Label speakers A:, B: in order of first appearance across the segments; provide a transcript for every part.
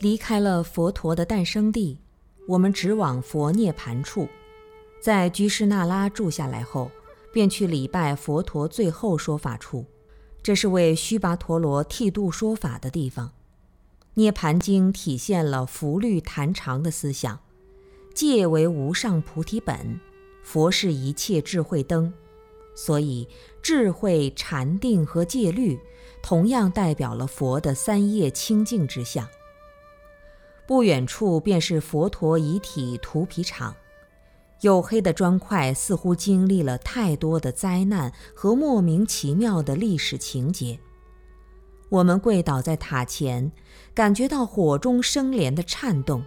A: 离开了佛陀的诞生地，我们直往佛涅盘处。在居士那拉住下来后，便去礼拜佛陀最后说法处，这是为须跋陀罗剃度说法的地方。涅盘经体现了福律谈长的思想，戒为无上菩提本，佛是一切智慧灯，所以智慧、禅定和戒律同样代表了佛的三业清净之相。不远处便是佛陀遗体涂皮厂，黝黑的砖块似乎经历了太多的灾难和莫名其妙的历史情节。我们跪倒在塔前，感觉到火中生莲的颤动，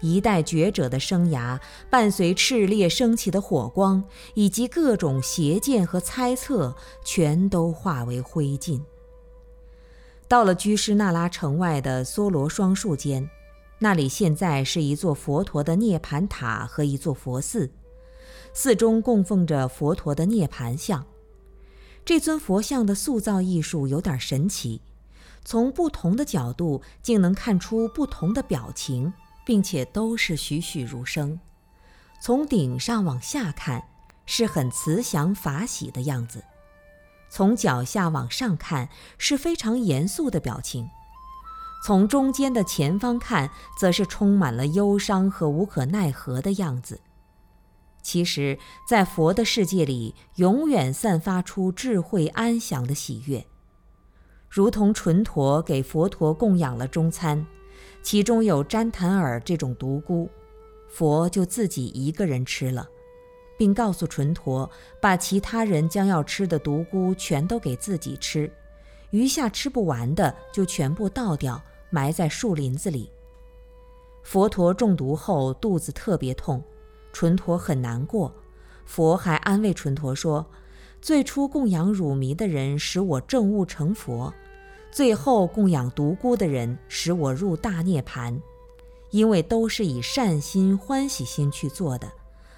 A: 一代觉者的生涯伴随炽烈升起的火光，以及各种邪见和猜测，全都化为灰烬。到了居士那拉城外的梭罗双树间。那里现在是一座佛陀的涅盘塔和一座佛寺，寺中供奉着佛陀的涅盘像。这尊佛像的塑造艺术有点神奇，从不同的角度竟能看出不同的表情，并且都是栩栩如生。从顶上往下看，是很慈祥法喜的样子；从脚下往上看，是非常严肃的表情。从中间的前方看，则是充满了忧伤和无可奈何的样子。其实，在佛的世界里，永远散发出智慧安详的喜悦，如同纯陀给佛陀供养了中餐，其中有旃檀耳这种独菇，佛就自己一个人吃了，并告诉纯陀，把其他人将要吃的独菇全都给自己吃，余下吃不完的就全部倒掉。埋在树林子里。佛陀中毒后肚子特别痛，纯陀很难过。佛还安慰纯陀说：“最初供养乳糜的人使我证悟成佛，最后供养独孤的人使我入大涅盘。因为都是以善心、欢喜心去做的，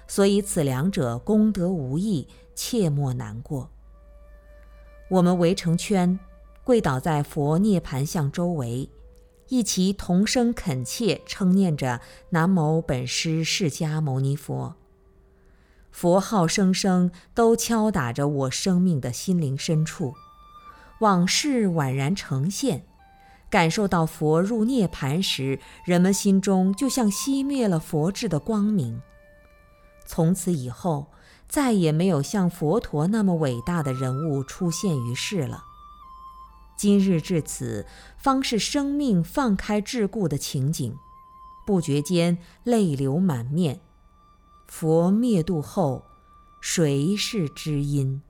A: 所以此两者功德无异，切莫难过。”我们围成圈，跪倒在佛涅盘像周围。一齐同声恳切称念着“南无本师释迦牟尼佛”，佛号声声都敲打着我生命的心灵深处，往事宛然呈现。感受到佛入涅盘时，人们心中就像熄灭了佛智的光明。从此以后，再也没有像佛陀那么伟大的人物出现于世了。今日至此，方是生命放开桎梏的情景，不觉间泪流满面。佛灭度后，谁是知音？